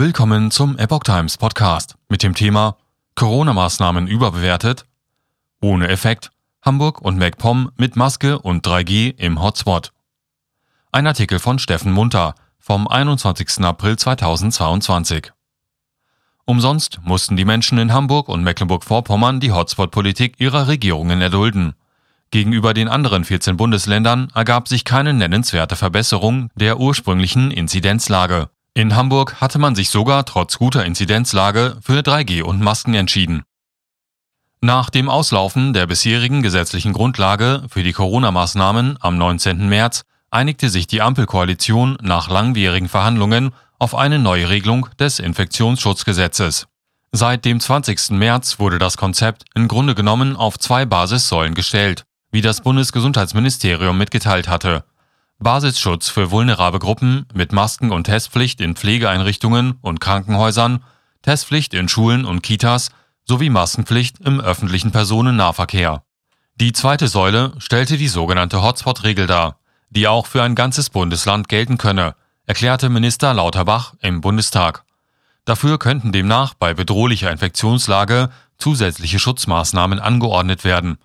Willkommen zum Epoch Times Podcast mit dem Thema Corona-Maßnahmen überbewertet? Ohne Effekt. Hamburg und MacPom mit Maske und 3G im Hotspot. Ein Artikel von Steffen Munter vom 21. April 2022. Umsonst mussten die Menschen in Hamburg und Mecklenburg-Vorpommern die Hotspot-Politik ihrer Regierungen erdulden. Gegenüber den anderen 14 Bundesländern ergab sich keine nennenswerte Verbesserung der ursprünglichen Inzidenzlage. In Hamburg hatte man sich sogar trotz guter Inzidenzlage für 3G und Masken entschieden. Nach dem Auslaufen der bisherigen gesetzlichen Grundlage für die Corona-Maßnahmen am 19. März einigte sich die Ampelkoalition nach langwierigen Verhandlungen auf eine neue Regelung des Infektionsschutzgesetzes. Seit dem 20. März wurde das Konzept im Grunde genommen auf zwei Basissäulen gestellt, wie das Bundesgesundheitsministerium mitgeteilt hatte. Basisschutz für vulnerable Gruppen mit Masken und Testpflicht in Pflegeeinrichtungen und Krankenhäusern, Testpflicht in Schulen und Kitas sowie Maskenpflicht im öffentlichen Personennahverkehr. Die zweite Säule stellte die sogenannte Hotspot-Regel dar, die auch für ein ganzes Bundesland gelten könne, erklärte Minister Lauterbach im Bundestag. Dafür könnten demnach bei bedrohlicher Infektionslage zusätzliche Schutzmaßnahmen angeordnet werden,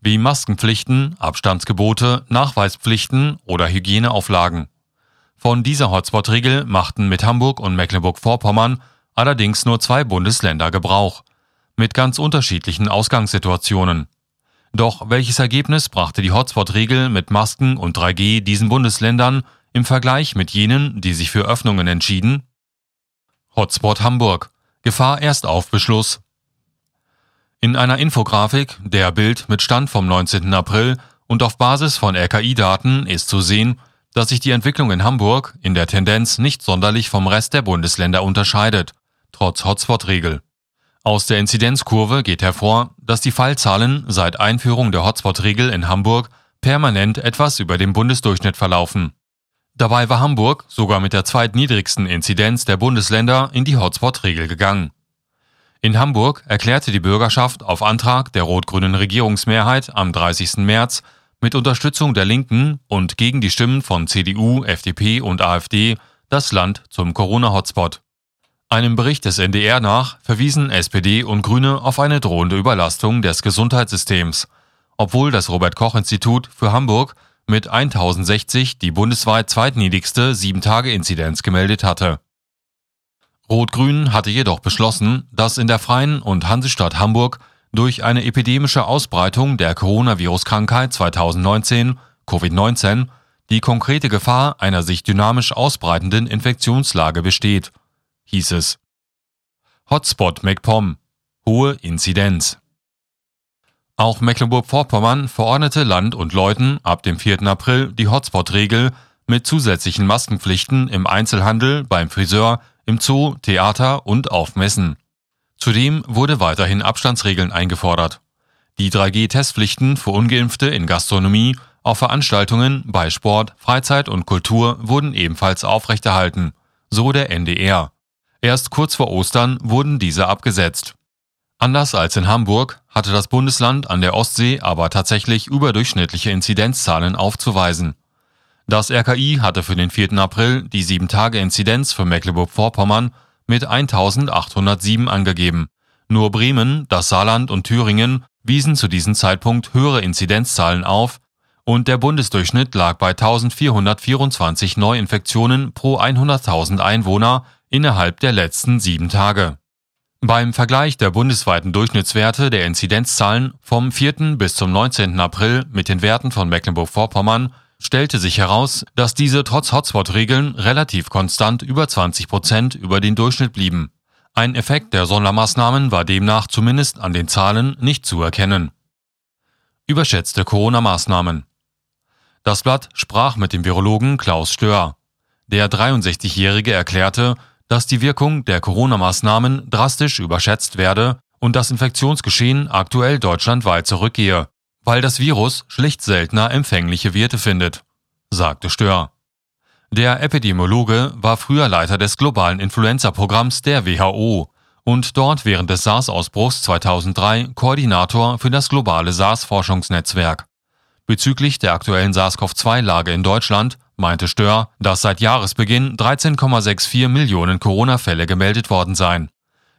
wie Maskenpflichten, Abstandsgebote, Nachweispflichten oder Hygieneauflagen. Von dieser Hotspot-Regel machten mit Hamburg und Mecklenburg-Vorpommern allerdings nur zwei Bundesländer Gebrauch mit ganz unterschiedlichen Ausgangssituationen. Doch welches Ergebnis brachte die Hotspot-Regel mit Masken und 3G diesen Bundesländern im Vergleich mit jenen, die sich für Öffnungen entschieden? Hotspot Hamburg. Gefahr erst auf Beschluss. In einer Infografik, der Bild mit Stand vom 19. April und auf Basis von RKI-Daten ist zu sehen, dass sich die Entwicklung in Hamburg in der Tendenz nicht sonderlich vom Rest der Bundesländer unterscheidet, trotz Hotspot-Regel. Aus der Inzidenzkurve geht hervor, dass die Fallzahlen seit Einführung der Hotspot-Regel in Hamburg permanent etwas über dem Bundesdurchschnitt verlaufen. Dabei war Hamburg sogar mit der zweitniedrigsten Inzidenz der Bundesländer in die Hotspot-Regel gegangen. In Hamburg erklärte die Bürgerschaft auf Antrag der rot-grünen Regierungsmehrheit am 30. März mit Unterstützung der Linken und gegen die Stimmen von CDU, FDP und AfD das Land zum Corona-Hotspot. Einem Bericht des NDR nach verwiesen SPD und Grüne auf eine drohende Überlastung des Gesundheitssystems, obwohl das Robert Koch Institut für Hamburg mit 1060 die bundesweit zweitniedrigste 7-Tage-Inzidenz gemeldet hatte. Rot-Grün hatte jedoch beschlossen, dass in der Freien und Hansestadt Hamburg durch eine epidemische Ausbreitung der Coronavirus-Krankheit 2019 Covid-19 die konkrete Gefahr einer sich dynamisch ausbreitenden Infektionslage besteht hieß es. Hotspot MacPom. Hohe Inzidenz. Auch Mecklenburg-Vorpommern verordnete Land und Leuten ab dem 4. April die Hotspot-Regel mit zusätzlichen Maskenpflichten im Einzelhandel, beim Friseur, im Zoo, Theater und auf Messen. Zudem wurde weiterhin Abstandsregeln eingefordert. Die 3G-Testpflichten für ungeimpfte in Gastronomie, auf Veranstaltungen, bei Sport, Freizeit und Kultur wurden ebenfalls aufrechterhalten, so der NDR. Erst kurz vor Ostern wurden diese abgesetzt. Anders als in Hamburg hatte das Bundesland an der Ostsee aber tatsächlich überdurchschnittliche Inzidenzzahlen aufzuweisen. Das RKI hatte für den 4. April die 7-Tage-Inzidenz für Mecklenburg-Vorpommern mit 1807 angegeben. Nur Bremen, das Saarland und Thüringen wiesen zu diesem Zeitpunkt höhere Inzidenzzahlen auf und der Bundesdurchschnitt lag bei 1424 Neuinfektionen pro 100.000 Einwohner innerhalb der letzten sieben Tage. Beim Vergleich der bundesweiten Durchschnittswerte der Inzidenzzahlen vom 4. bis zum 19. April mit den Werten von Mecklenburg-Vorpommern stellte sich heraus, dass diese trotz Hotspot-Regeln relativ konstant über 20 Prozent über den Durchschnitt blieben. Ein Effekt der Sondermaßnahmen war demnach zumindest an den Zahlen nicht zu erkennen. Überschätzte Corona-Maßnahmen. Das Blatt sprach mit dem Virologen Klaus Stör. Der 63-Jährige erklärte, dass die Wirkung der Corona-Maßnahmen drastisch überschätzt werde und das Infektionsgeschehen aktuell deutschlandweit zurückgehe, weil das Virus schlicht seltener empfängliche Wirte findet, sagte Stör. Der Epidemiologe war früher Leiter des globalen Influenza-Programms der WHO und dort während des SARS-Ausbruchs 2003 Koordinator für das globale SARS-Forschungsnetzwerk. Bezüglich der aktuellen SARS-CoV-2-Lage in Deutschland meinte Stör, dass seit Jahresbeginn 13,64 Millionen Corona-Fälle gemeldet worden seien.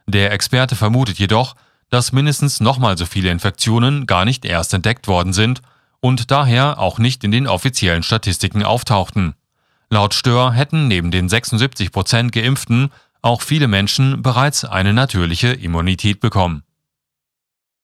Der Experte vermutet jedoch, dass mindestens nochmal so viele Infektionen gar nicht erst entdeckt worden sind und daher auch nicht in den offiziellen Statistiken auftauchten. Laut Stör hätten neben den 76 Prozent Geimpften auch viele Menschen bereits eine natürliche Immunität bekommen.